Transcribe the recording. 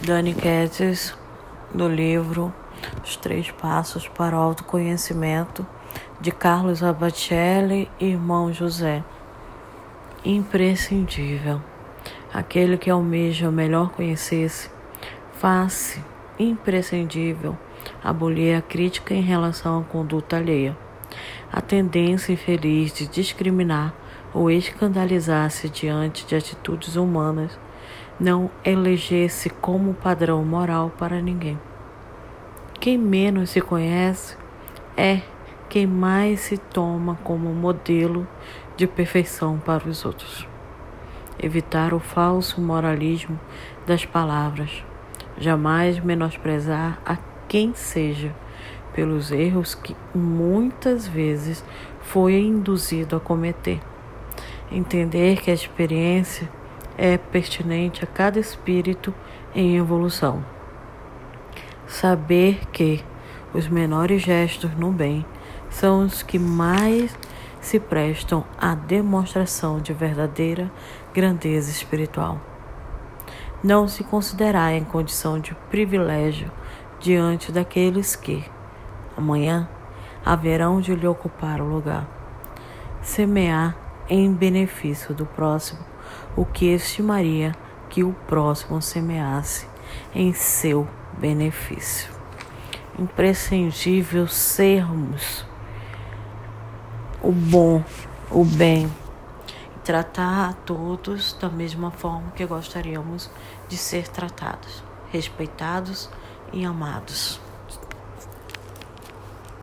Dani Kettis, do livro Os Três Passos para o Autoconhecimento, de Carlos Abatelli e irmão José. Imprescindível. Aquele que almeja melhor conhecer-se, faz imprescindível abolir a crítica em relação à conduta alheia. A tendência infeliz de discriminar ou escandalizar-se diante de atitudes humanas não elegesse como padrão moral para ninguém. Quem menos se conhece é quem mais se toma como modelo de perfeição para os outros. Evitar o falso moralismo das palavras, jamais menosprezar a quem seja pelos erros que muitas vezes foi induzido a cometer. Entender que a experiência é pertinente a cada espírito em evolução. Saber que os menores gestos no bem são os que mais se prestam à demonstração de verdadeira grandeza espiritual. Não se considerar em condição de privilégio diante daqueles que, amanhã, haverão de lhe ocupar o lugar. Semear em benefício do próximo o que estimaria que o próximo semeasse em seu benefício. Imprescindível sermos o bom, o bem, tratar a todos da mesma forma que gostaríamos de ser tratados, respeitados e amados.